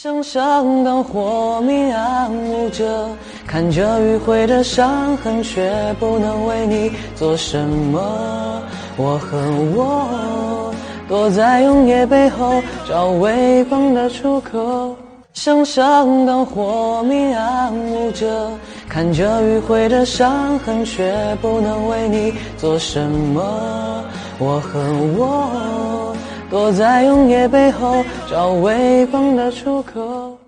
想像当火明暗舞着，看着迂回的伤痕，却不能为你做什么。我和我躲在永夜背后，找微光的出口。想像当火明暗舞着，看着迂回的伤痕，却不能为你做什么。我和我。躲在永夜背后，找微光的出口。